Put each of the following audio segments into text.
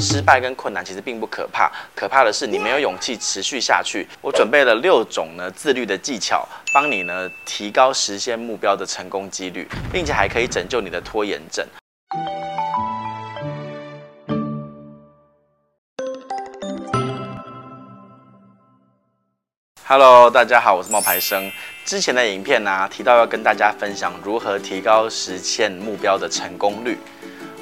失败跟困难其实并不可怕，可怕的是你没有勇气持续下去。我准备了六种呢自律的技巧，帮你呢提高实现目标的成功几率，并且还可以拯救你的拖延症。Hello，大家好，我是冒牌生。之前的影片呢、提到要跟大家分享如何提高实现目标的成功率。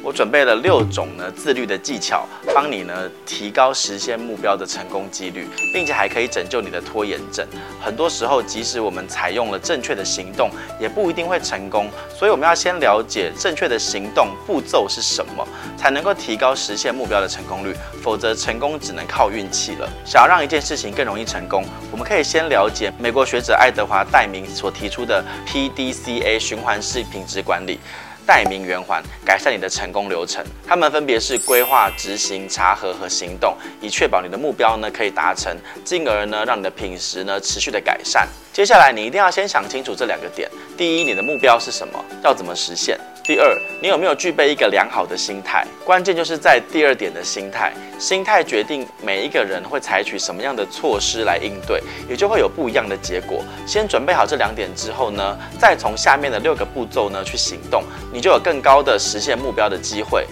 我准备了六种呢自律的技巧，帮你呢提高实现目标的成功几率，并且还可以拯救你的拖延症。很多时候，即使我们采用了正确的行动，也不一定会成功。所以我们要先了解正确的行动步骤是什么，才能够提高实现目标的成功率。否则，成功只能靠运气了。想要让一件事情更容易成功，我们可以先了解美国学者爱德华戴明所提出的 PDCA 循环式品质管理。代名圆环改善你的成功流程，他们分别是规划、执行、查核和行动，以确保你的目标呢可以达成，进而呢让你的品质呢持续的改善。接下来你一定要先想清楚这两个点：第一，你的目标是什么，要怎么实现？第二，你有没有具备一个良好的心态？关键就是在第二点的心态。心态决定每一个人会采取什么样的措施来应对，也就会有不一样的结果。先准备好这两点之后呢，再从下面的六个步骤呢去行动，你就有更高的实现目标的机会。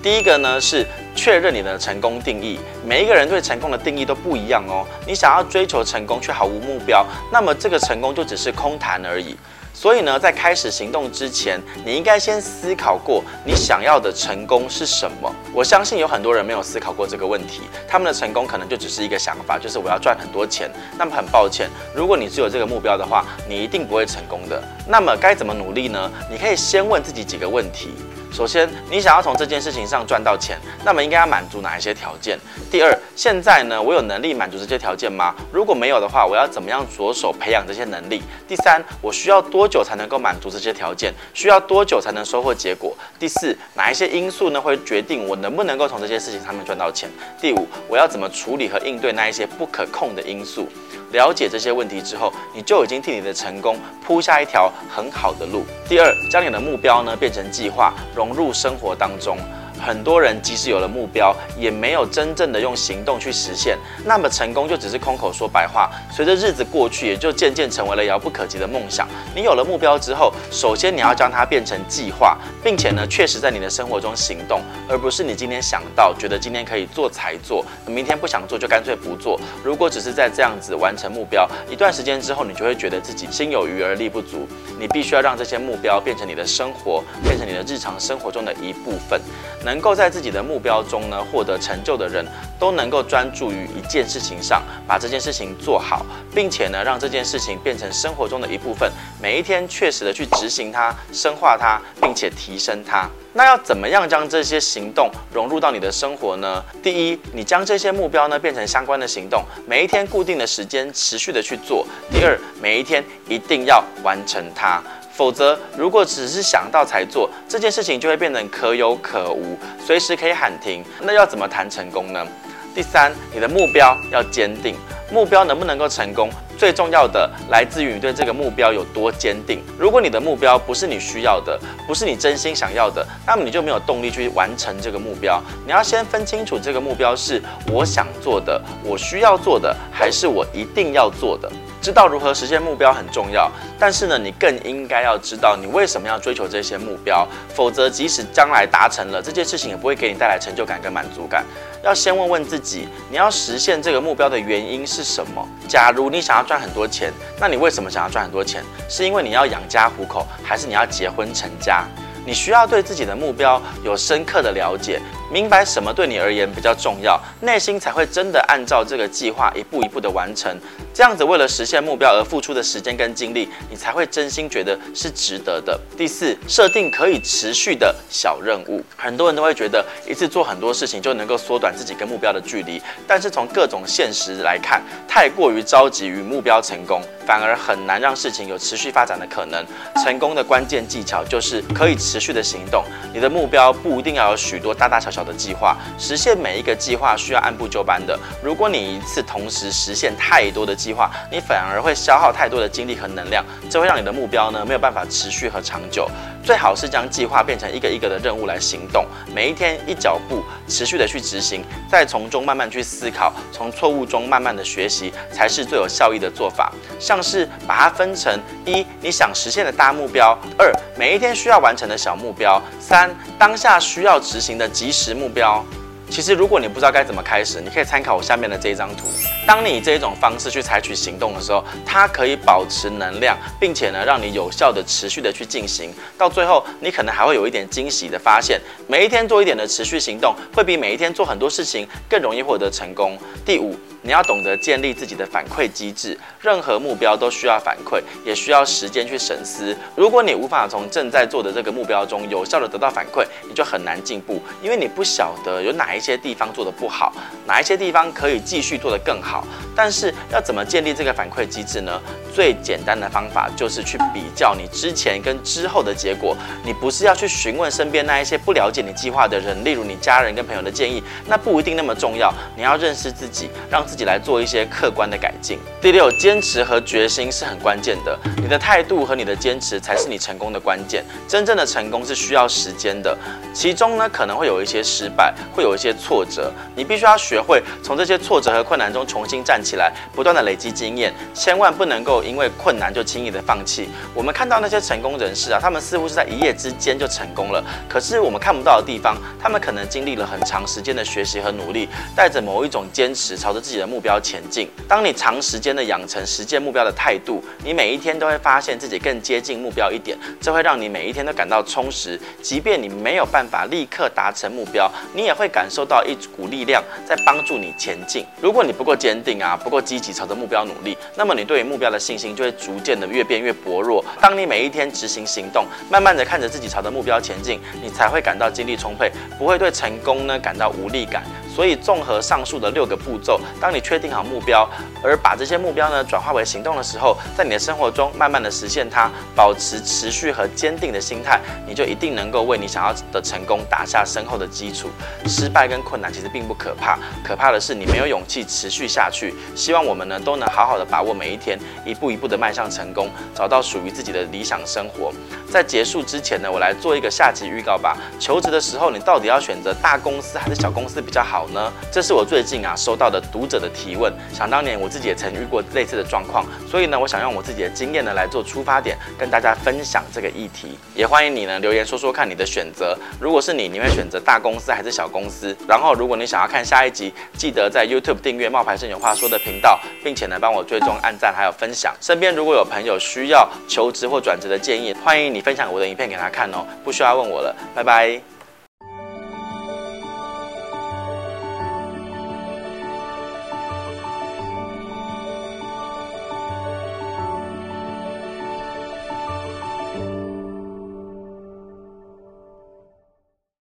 第一个呢是确认你的成功定义。每一个人对成功的定义都不一样哦。你想要追求成功却毫无目标，那么这个成功就只是空谈而已。所以呢，在开始行动之前，你应该先思考过你想要的成功是什么。我相信有很多人没有思考过这个问题，他们的成功可能就只是一个想法，就是我要赚很多钱。那么很抱歉，如果你只有这个目标的话，你一定不会成功的。那么该怎么努力呢？你可以先问自己几个问题。首先，你想要从这件事情上赚到钱，那么应该要满足哪一些条件？第二，现在呢，我有能力满足这些条件吗？如果没有的话，我要怎么样着手培养这些能力？第三，我需要多久才能够满足这些条件？需要多久才能收获结果？第四，哪一些因素呢会决定我能不能够从这些事情上面赚到钱？第五，我要怎么处理和应对那一些不可控的因素？了解这些问题之后，你就已经替你的成功铺下一条很好的路。第二，将你的目标呢变成计划，融入生活当中。很多人即使有了目标，也没有真正的用行动去实现，那么成功就只是空口说白话。随着日子过去，也就渐渐成为了遥不可及的梦想。你有了目标之后，首先你要将它变成计划，并且呢，确实在你的生活中行动，而不是你今天想到觉得今天可以做才做，明天不想做就干脆不做。如果只是在这样子完成目标，一段时间之后，你就会觉得自己心有余而力不足。你必须要让这些目标变成你的生活，变成你的日常生活中的一部分。能能够在自己的目标中呢获得成就的人，都能够专注于一件事情上，把这件事情做好，并且呢让这件事情变成生活中的一部分，每一天确实的去执行它、深化它，并且提升它。那要怎么样将这些行动融入到你的生活呢？第一，你将这些目标呢变成相关的行动，每一天固定的时间持续的去做。第二，每一天一定要完成它。否则，如果只是想到才做这件事情，就会变得可有可无，随时可以喊停。那要怎么谈成功呢？第三，你的目标要坚定，目标能不能够成功，最重要的来自于你对这个目标有多坚定。如果你的目标不是你需要的，不是你真心想要的，那么你就没有动力去完成这个目标。你要先分清楚这个目标是我想做的，我需要做的，还是我一定要做的。知道如何实现目标很重要，但是呢，你更应该要知道你为什么要追求这些目标。否则，即使将来达成了这件事情，也不会给你带来成就感跟满足感。要先问问自己，你要实现这个目标的原因是什么？假如你想要赚很多钱，那你为什么想要赚很多钱？是因为你要养家糊口，还是你要结婚成家？你需要对自己的目标有深刻的了解。明白什么对你而言比较重要，内心才会真的按照这个计划一步一步的完成。这样子为了实现目标而付出的时间跟精力，你才会真心觉得是值得的。第四，设定可以持续的小任务。很多人都会觉得一次做很多事情就能够缩短自己跟目标的距离，但是从各种现实来看，太过于着急于目标成功，反而很难让事情有持续发展的可能。成功的关键技巧就是可以持续的行动。你的目标不一定要有许多大大小小小的计划，实现每一个计划需要按部就班的。如果你一次同时实现太多的计划，你反而会消耗太多的精力和能量，这会让你的目标呢没有办法持续和长久。最好是将计划变成一个一个的任务来行动，每一天一脚步，持续的去执行，再从中慢慢去思考，从错误中慢慢的学习，才是最有效益的做法。像是把它分成一，你想实现的大目标；二，每一天需要完成的小目标；三，当下需要执行的即时目标。其实，如果你不知道该怎么开始，你可以参考我下面的这一张图。当你以这种方式去采取行动的时候，它可以保持能量，并且呢，让你有效的持续的去进行。到最后，你可能还会有一点惊喜的发现，每一天做一点的持续行动，会比每一天做很多事情更容易获得成功。第五。你要懂得建立自己的反馈机制，任何目标都需要反馈，也需要时间去审思。如果你无法从正在做的这个目标中有效地得到反馈，你就很难进步，因为你不晓得有哪一些地方做得不好，哪一些地方可以继续做得更好。但是要怎么建立这个反馈机制呢？最简单的方法就是去比较你之前跟之后的结果。你不是要去询问身边那一些不了解你计划的人，例如你家人跟朋友的建议，那不一定那么重要。你要认识自己，让自。自己来做一些客观的改进。第六，坚持和决心是很关键的。你的态度和你的坚持才是你成功的关键。真正的成功是需要时间的，其中呢可能会有一些失败，会有一些挫折。你必须要学会从这些挫折和困难中重新站起来，不断的累积经验。千万不能够因为困难就轻易的放弃。我们看到那些成功人士啊，他们似乎是在一夜之间就成功了。可是我们看不到的地方，他们可能经历了很长时间的学习和努力，带着某一种坚持，朝着自己的目标前进。当你长时间的养成实践目标的态度，你每一天都会发现自己更接近目标一点，这会让你每一天都感到充实。即便你没有办法立刻达成目标，你也会感受到一股力量在帮助你前进。如果你不够坚定啊，不够积极朝着目标努力，那么你对于目标的信心就会逐渐的越变越薄弱。当你每一天执行行动，慢慢的看着自己朝着目标前进，你才会感到精力充沛，不会对成功呢感到无力感。所以，综合上述的六个步骤，当你确定好目标，而把这些目标呢转化为行动的时候，在你的生活中慢慢的实现它，保持持续和坚定的心态，你就一定能够为你想要的成功打下深厚的基础。失败跟困难其实并不可怕，可怕的是你没有勇气持续下去。希望我们呢都能好好的把握每一天，一步一步的迈向成功，找到属于自己的理想生活。在结束之前呢，我来做一个下集预告吧。求职的时候，你到底要选择大公司还是小公司比较好呢？这是我最近啊收到的读者的提问。想当年我自己也曾遇过类似的状况，所以呢，我想用我自己的经验呢来做出发点，跟大家分享这个议题。也欢迎你呢留言说说看你的选择。如果是你，你会选择大公司还是小公司？然后，如果你想要看下一集，记得在 YouTube 订阅“冒牌生有话说”的频道，并且呢帮我追踪、按赞还有分享。身边如果有朋友需要求职或转职的建议，欢迎你分享我的影片给他看哦。不需要问我了，拜拜。